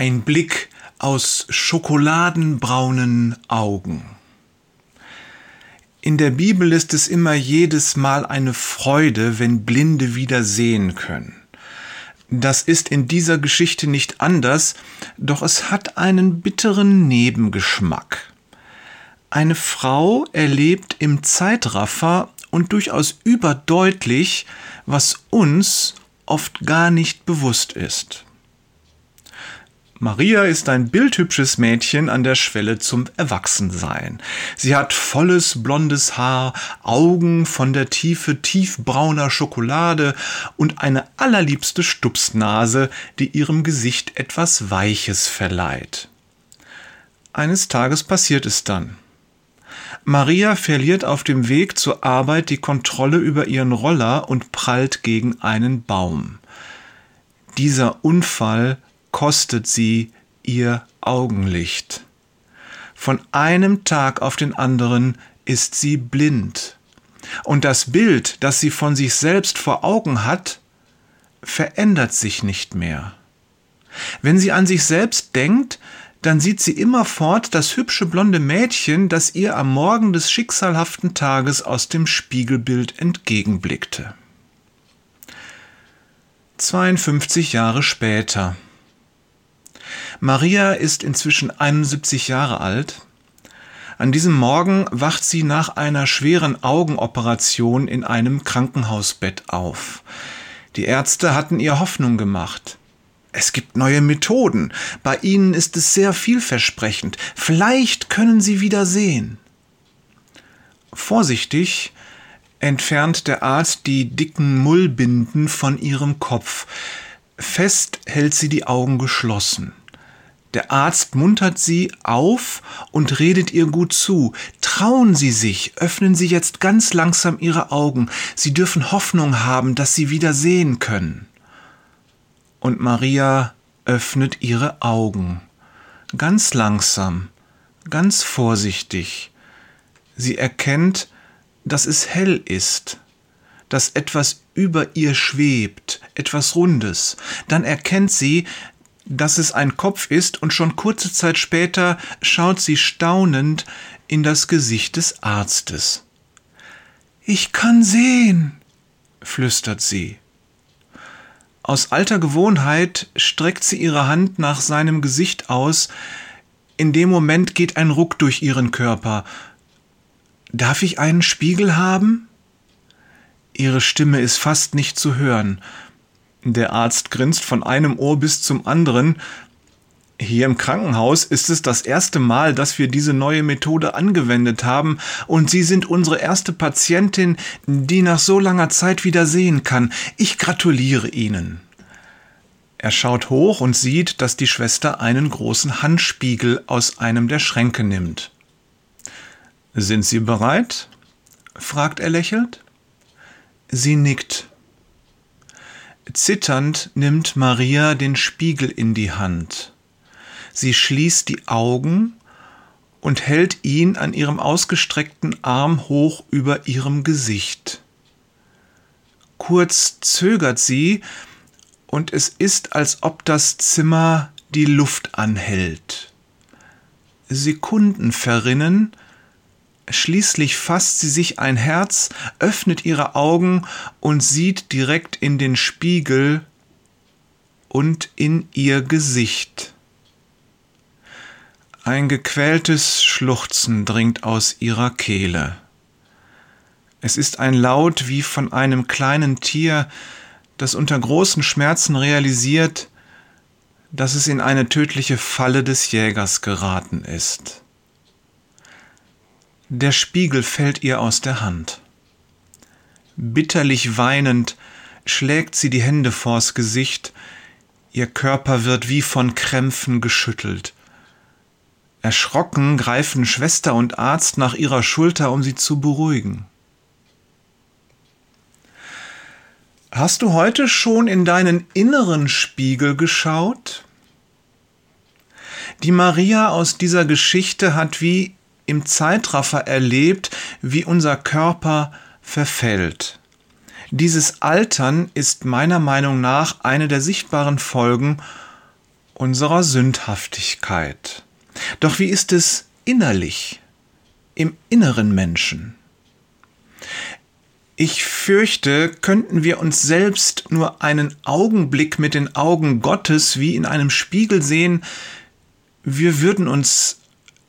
Ein Blick aus schokoladenbraunen Augen. In der Bibel ist es immer jedes Mal eine Freude, wenn Blinde wieder sehen können. Das ist in dieser Geschichte nicht anders, doch es hat einen bitteren Nebengeschmack. Eine Frau erlebt im Zeitraffer und durchaus überdeutlich, was uns oft gar nicht bewusst ist. Maria ist ein bildhübsches Mädchen an der Schwelle zum Erwachsensein. Sie hat volles blondes Haar, Augen von der Tiefe tiefbrauner Schokolade und eine allerliebste Stupsnase, die ihrem Gesicht etwas Weiches verleiht. Eines Tages passiert es dann. Maria verliert auf dem Weg zur Arbeit die Kontrolle über ihren Roller und prallt gegen einen Baum. Dieser Unfall kostet sie ihr Augenlicht. Von einem Tag auf den anderen ist sie blind. Und das Bild, das sie von sich selbst vor Augen hat, verändert sich nicht mehr. Wenn sie an sich selbst denkt, dann sieht sie immerfort das hübsche blonde Mädchen, das ihr am Morgen des schicksalhaften Tages aus dem Spiegelbild entgegenblickte. 52 Jahre später. Maria ist inzwischen 71 Jahre alt. An diesem Morgen wacht sie nach einer schweren Augenoperation in einem Krankenhausbett auf. Die Ärzte hatten ihr Hoffnung gemacht. Es gibt neue Methoden. Bei Ihnen ist es sehr vielversprechend. Vielleicht können Sie wieder sehen. Vorsichtig entfernt der Arzt die dicken Mullbinden von ihrem Kopf. Fest hält sie die Augen geschlossen. Der Arzt muntert sie auf und redet ihr gut zu. Trauen Sie sich, öffnen Sie jetzt ganz langsam Ihre Augen. Sie dürfen Hoffnung haben, dass Sie wieder sehen können. Und Maria öffnet ihre Augen. Ganz langsam, ganz vorsichtig. Sie erkennt, dass es hell ist, dass etwas über ihr schwebt, etwas Rundes. Dann erkennt sie, dass es ein Kopf ist, und schon kurze Zeit später schaut sie staunend in das Gesicht des Arztes. Ich kann sehen, flüstert sie. Aus alter Gewohnheit streckt sie ihre Hand nach seinem Gesicht aus. In dem Moment geht ein Ruck durch ihren Körper. Darf ich einen Spiegel haben? Ihre Stimme ist fast nicht zu hören. Der Arzt grinst von einem Ohr bis zum anderen. Hier im Krankenhaus ist es das erste Mal, dass wir diese neue Methode angewendet haben, und Sie sind unsere erste Patientin, die nach so langer Zeit wieder sehen kann. Ich gratuliere Ihnen. Er schaut hoch und sieht, dass die Schwester einen großen Handspiegel aus einem der Schränke nimmt. Sind Sie bereit? fragt er lächelnd. Sie nickt. Zitternd nimmt Maria den Spiegel in die Hand. Sie schließt die Augen und hält ihn an ihrem ausgestreckten Arm hoch über ihrem Gesicht. Kurz zögert sie, und es ist, als ob das Zimmer die Luft anhält. Sekunden verrinnen, Schließlich fasst sie sich ein Herz, öffnet ihre Augen und sieht direkt in den Spiegel und in ihr Gesicht. Ein gequältes Schluchzen dringt aus ihrer Kehle. Es ist ein Laut wie von einem kleinen Tier, das unter großen Schmerzen realisiert, dass es in eine tödliche Falle des Jägers geraten ist. Der Spiegel fällt ihr aus der Hand. Bitterlich weinend schlägt sie die Hände vors Gesicht, ihr Körper wird wie von Krämpfen geschüttelt. Erschrocken greifen Schwester und Arzt nach ihrer Schulter, um sie zu beruhigen. Hast du heute schon in deinen inneren Spiegel geschaut? Die Maria aus dieser Geschichte hat wie im Zeitraffer erlebt, wie unser Körper verfällt. Dieses Altern ist meiner Meinung nach eine der sichtbaren Folgen unserer Sündhaftigkeit. Doch wie ist es innerlich, im inneren Menschen? Ich fürchte, könnten wir uns selbst nur einen Augenblick mit den Augen Gottes wie in einem Spiegel sehen, wir würden uns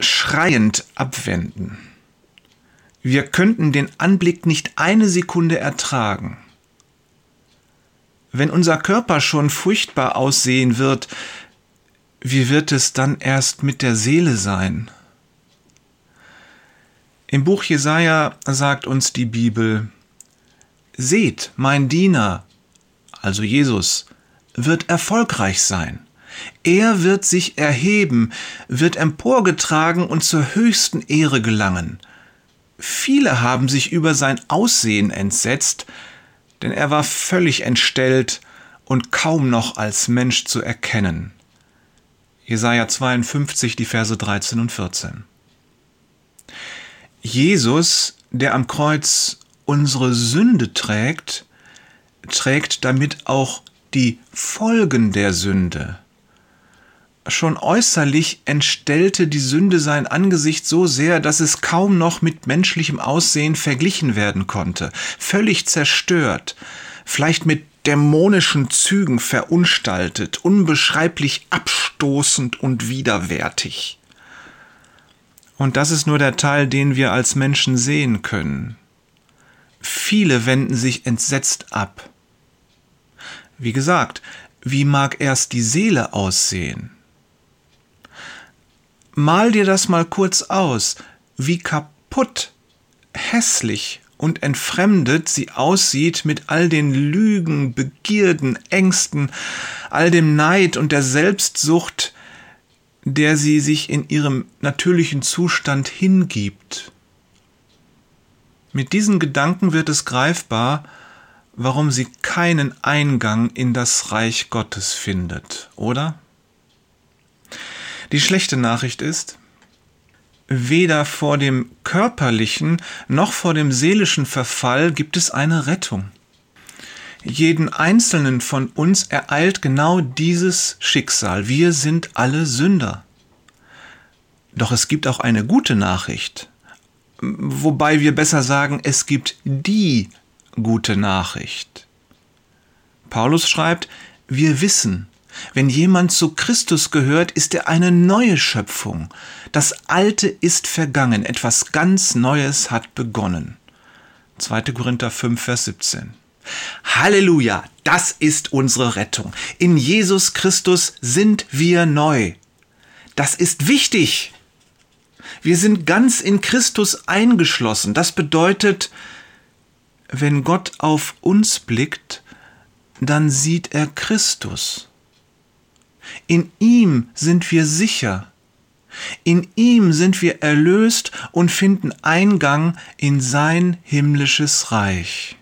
schreiend abwenden. Wir könnten den Anblick nicht eine Sekunde ertragen. Wenn unser Körper schon furchtbar aussehen wird, wie wird es dann erst mit der Seele sein? Im Buch Jesaja sagt uns die Bibel: Seht, mein Diener, also Jesus, wird erfolgreich sein. Er wird sich erheben, wird emporgetragen und zur höchsten Ehre gelangen. Viele haben sich über sein Aussehen entsetzt, denn er war völlig entstellt und kaum noch als Mensch zu erkennen. Jesaja 52, die Verse 13 und 14. Jesus, der am Kreuz unsere Sünde trägt, trägt damit auch die Folgen der Sünde. Schon äußerlich entstellte die Sünde sein Angesicht so sehr, dass es kaum noch mit menschlichem Aussehen verglichen werden konnte, völlig zerstört, vielleicht mit dämonischen Zügen verunstaltet, unbeschreiblich abstoßend und widerwärtig. Und das ist nur der Teil, den wir als Menschen sehen können. Viele wenden sich entsetzt ab. Wie gesagt, wie mag erst die Seele aussehen? Mal dir das mal kurz aus, wie kaputt, hässlich und entfremdet sie aussieht mit all den Lügen, Begierden, Ängsten, all dem Neid und der Selbstsucht, der sie sich in ihrem natürlichen Zustand hingibt. Mit diesen Gedanken wird es greifbar, warum sie keinen Eingang in das Reich Gottes findet, oder? Die schlechte Nachricht ist, weder vor dem körperlichen noch vor dem seelischen Verfall gibt es eine Rettung. Jeden einzelnen von uns ereilt genau dieses Schicksal. Wir sind alle Sünder. Doch es gibt auch eine gute Nachricht. Wobei wir besser sagen, es gibt die gute Nachricht. Paulus schreibt, wir wissen, wenn jemand zu Christus gehört, ist er eine neue Schöpfung. Das Alte ist vergangen, etwas ganz Neues hat begonnen. 2. Korinther 5, Vers 17. Halleluja, das ist unsere Rettung. In Jesus Christus sind wir neu. Das ist wichtig. Wir sind ganz in Christus eingeschlossen. Das bedeutet, wenn Gott auf uns blickt, dann sieht er Christus. In ihm sind wir sicher. In ihm sind wir erlöst und finden Eingang in sein himmlisches Reich.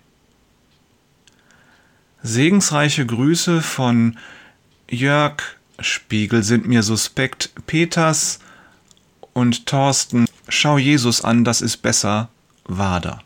Segensreiche Grüße von Jörg Spiegel sind mir suspekt, Peters und Thorsten Schau Jesus an, das ist besser, Wader.